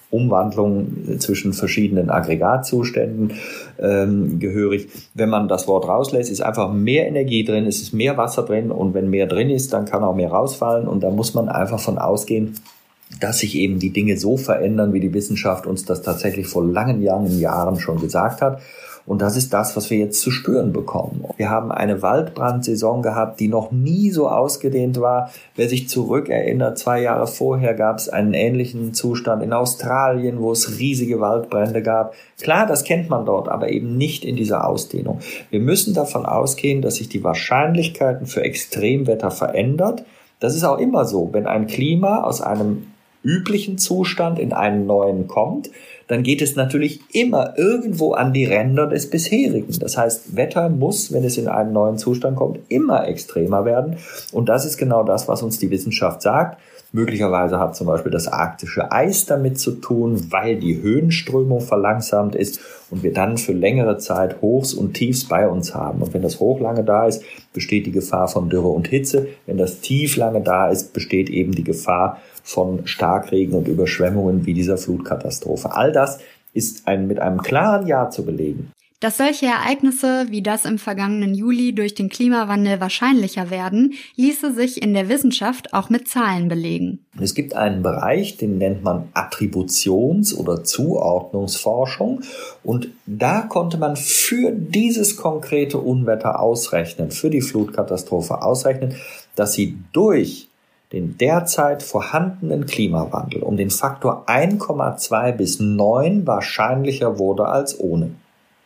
Umwandlung zwischen verschiedenen Aggregatzuständen ähm, gehörig. Wenn man das Wort rauslässt, ist einfach mehr Energie drin, es ist mehr Wasser drin und wenn mehr drin ist, dann kann auch mehr rausfallen und da muss man einfach von ausgehen, dass sich eben die Dinge so verändern, wie die Wissenschaft uns das tatsächlich vor langen, langen Jahren schon gesagt hat. Und das ist das, was wir jetzt zu spüren bekommen. Wir haben eine Waldbrandsaison gehabt, die noch nie so ausgedehnt war. Wer sich zurückerinnert, zwei Jahre vorher gab es einen ähnlichen Zustand in Australien, wo es riesige Waldbrände gab. Klar, das kennt man dort, aber eben nicht in dieser Ausdehnung. Wir müssen davon ausgehen, dass sich die Wahrscheinlichkeiten für Extremwetter verändert. Das ist auch immer so. Wenn ein Klima aus einem üblichen Zustand in einen neuen kommt, dann geht es natürlich immer irgendwo an die Ränder des bisherigen. Das heißt, Wetter muss, wenn es in einen neuen Zustand kommt, immer extremer werden. Und das ist genau das, was uns die Wissenschaft sagt. Möglicherweise hat zum Beispiel das arktische Eis damit zu tun, weil die Höhenströmung verlangsamt ist und wir dann für längere Zeit Hochs und Tiefs bei uns haben. Und wenn das Hoch lange da ist, besteht die Gefahr von Dürre und Hitze. Wenn das Tief lange da ist, besteht eben die Gefahr von Starkregen und Überschwemmungen wie dieser Flutkatastrophe. All das ist ein, mit einem klaren Ja zu belegen. Dass solche Ereignisse wie das im vergangenen Juli durch den Klimawandel wahrscheinlicher werden, ließe sich in der Wissenschaft auch mit Zahlen belegen. Es gibt einen Bereich, den nennt man Attributions- oder Zuordnungsforschung. Und da konnte man für dieses konkrete Unwetter ausrechnen, für die Flutkatastrophe ausrechnen, dass sie durch den derzeit vorhandenen Klimawandel um den Faktor 1,2 bis 9 wahrscheinlicher wurde als ohne.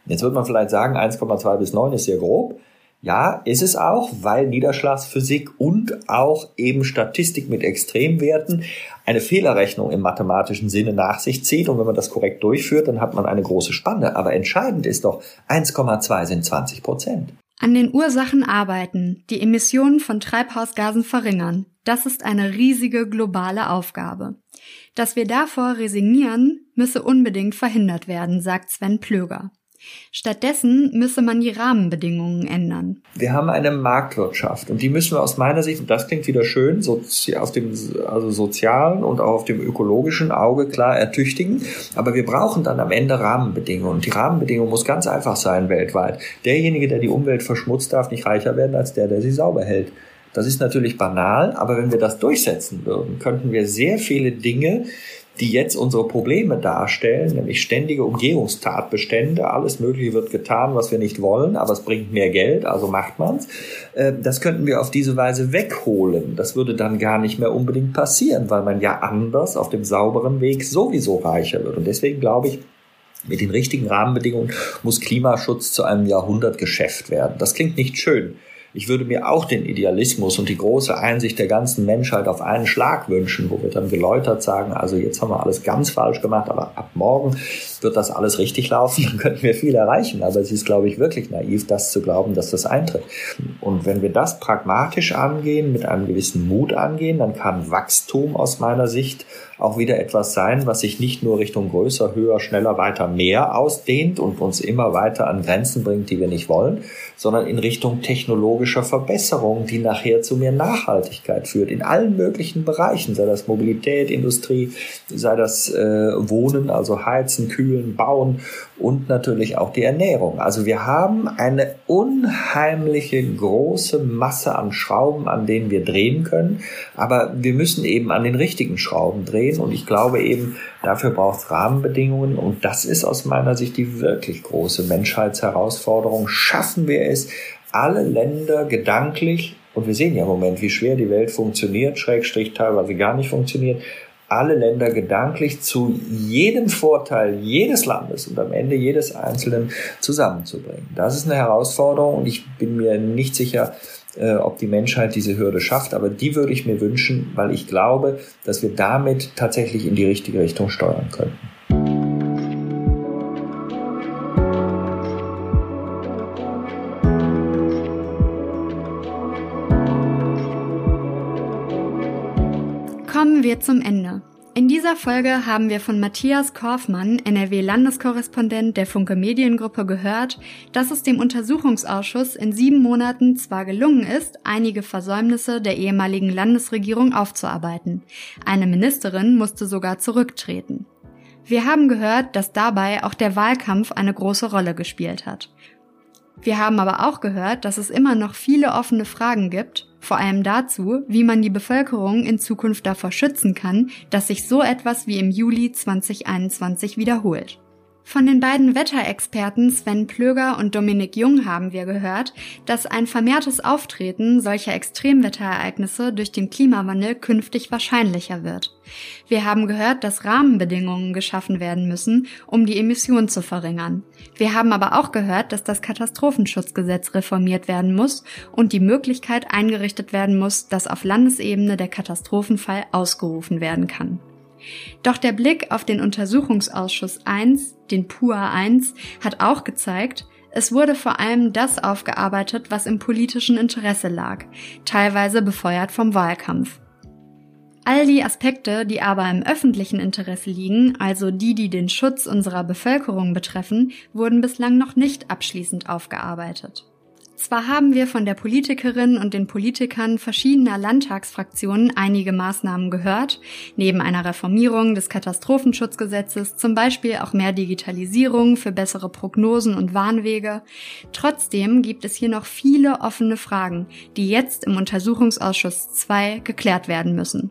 Jetzt wird man vielleicht sagen, 1,2 bis 9 ist sehr grob. Ja, ist es auch, weil Niederschlagsphysik und auch eben Statistik mit Extremwerten eine Fehlerrechnung im mathematischen Sinne nach sich zieht. Und wenn man das korrekt durchführt, dann hat man eine große Spanne. Aber entscheidend ist doch, 1,2 sind 20 Prozent. An den Ursachen arbeiten, die Emissionen von Treibhausgasen verringern. Das ist eine riesige globale Aufgabe. Dass wir davor resignieren, müsse unbedingt verhindert werden, sagt Sven Plöger. Stattdessen müsse man die Rahmenbedingungen ändern. Wir haben eine Marktwirtschaft und die müssen wir aus meiner Sicht, und das klingt wieder schön, sozi auf dem also sozialen und auch auf dem ökologischen Auge klar ertüchtigen. Aber wir brauchen dann am Ende Rahmenbedingungen. Und die Rahmenbedingung muss ganz einfach sein weltweit. Derjenige, der die Umwelt verschmutzt, darf nicht reicher werden als der, der sie sauber hält. Das ist natürlich banal, aber wenn wir das durchsetzen würden, könnten wir sehr viele Dinge die jetzt unsere Probleme darstellen, nämlich ständige Umgehungstatbestände. Alles Mögliche wird getan, was wir nicht wollen, aber es bringt mehr Geld, also macht man's. Äh, das könnten wir auf diese Weise wegholen. Das würde dann gar nicht mehr unbedingt passieren, weil man ja anders auf dem sauberen Weg sowieso reicher wird. Und deswegen glaube ich, mit den richtigen Rahmenbedingungen muss Klimaschutz zu einem Jahrhundertgeschäft werden. Das klingt nicht schön. Ich würde mir auch den Idealismus und die große Einsicht der ganzen Menschheit auf einen Schlag wünschen, wo wir dann geläutert sagen, also jetzt haben wir alles ganz falsch gemacht, aber ab morgen wird das alles richtig laufen, dann könnten wir viel erreichen. Aber es ist, glaube ich, wirklich naiv, das zu glauben, dass das eintritt. Und wenn wir das pragmatisch angehen, mit einem gewissen Mut angehen, dann kann Wachstum aus meiner Sicht auch wieder etwas sein, was sich nicht nur Richtung größer, höher, schneller, weiter, mehr ausdehnt und uns immer weiter an Grenzen bringt, die wir nicht wollen, sondern in Richtung technologischer Verbesserung, die nachher zu mehr Nachhaltigkeit führt, in allen möglichen Bereichen, sei das Mobilität, Industrie, sei das äh, Wohnen, also Heizen, Kühlen, Bauen und natürlich auch die Ernährung. Also wir haben eine unheimliche große Masse an Schrauben, an denen wir drehen können, aber wir müssen eben an den richtigen Schrauben drehen und ich glaube eben, dafür braucht es Rahmenbedingungen und das ist aus meiner Sicht die wirklich große Menschheitsherausforderung. Schaffen wir es, alle Länder gedanklich und wir sehen ja im Moment, wie schwer die Welt funktioniert, Schrägstrich teilweise gar nicht funktioniert, alle Länder gedanklich zu jedem Vorteil jedes Landes und am Ende jedes Einzelnen zusammenzubringen. Das ist eine Herausforderung und ich bin mir nicht sicher, äh, ob die Menschheit diese Hürde schafft, aber die würde ich mir wünschen, weil ich glaube, dass wir damit tatsächlich in die richtige Richtung steuern könnten. Kommen wir zum Ende. In dieser Folge haben wir von Matthias Korfmann, NRW-Landeskorrespondent der Funke Mediengruppe, gehört, dass es dem Untersuchungsausschuss in sieben Monaten zwar gelungen ist, einige Versäumnisse der ehemaligen Landesregierung aufzuarbeiten. Eine Ministerin musste sogar zurücktreten. Wir haben gehört, dass dabei auch der Wahlkampf eine große Rolle gespielt hat. Wir haben aber auch gehört, dass es immer noch viele offene Fragen gibt vor allem dazu, wie man die Bevölkerung in Zukunft davor schützen kann, dass sich so etwas wie im Juli 2021 wiederholt. Von den beiden Wetterexperten Sven Plöger und Dominik Jung haben wir gehört, dass ein vermehrtes Auftreten solcher Extremwetterereignisse durch den Klimawandel künftig wahrscheinlicher wird. Wir haben gehört, dass Rahmenbedingungen geschaffen werden müssen, um die Emissionen zu verringern. Wir haben aber auch gehört, dass das Katastrophenschutzgesetz reformiert werden muss und die Möglichkeit eingerichtet werden muss, dass auf Landesebene der Katastrophenfall ausgerufen werden kann. Doch der Blick auf den Untersuchungsausschuss 1, den PUA 1, hat auch gezeigt, es wurde vor allem das aufgearbeitet, was im politischen Interesse lag, teilweise befeuert vom Wahlkampf. All die Aspekte, die aber im öffentlichen Interesse liegen, also die, die den Schutz unserer Bevölkerung betreffen, wurden bislang noch nicht abschließend aufgearbeitet. Zwar haben wir von der Politikerin und den Politikern verschiedener Landtagsfraktionen einige Maßnahmen gehört, neben einer Reformierung des Katastrophenschutzgesetzes, zum Beispiel auch mehr Digitalisierung für bessere Prognosen und Warnwege. Trotzdem gibt es hier noch viele offene Fragen, die jetzt im Untersuchungsausschuss 2 geklärt werden müssen.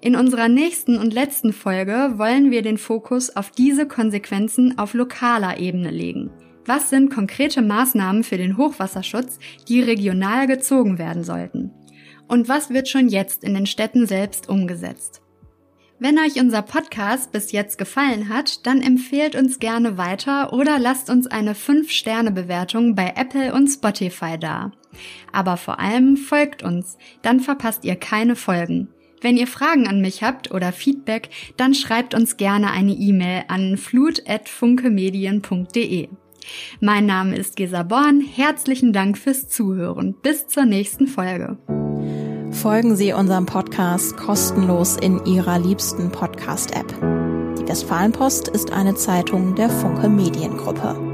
In unserer nächsten und letzten Folge wollen wir den Fokus auf diese Konsequenzen auf lokaler Ebene legen. Was sind konkrete Maßnahmen für den Hochwasserschutz, die regional gezogen werden sollten? Und was wird schon jetzt in den Städten selbst umgesetzt? Wenn euch unser Podcast bis jetzt gefallen hat, dann empfehlt uns gerne weiter oder lasst uns eine 5-Sterne-Bewertung bei Apple und Spotify da. Aber vor allem folgt uns, dann verpasst ihr keine Folgen. Wenn ihr Fragen an mich habt oder Feedback, dann schreibt uns gerne eine E-Mail an flut.funkemedien.de. Mein Name ist Gesa Born. Herzlichen Dank fürs Zuhören. Bis zur nächsten Folge. Folgen Sie unserem Podcast kostenlos in Ihrer liebsten Podcast-App. Die Westfalenpost ist eine Zeitung der Funke Mediengruppe.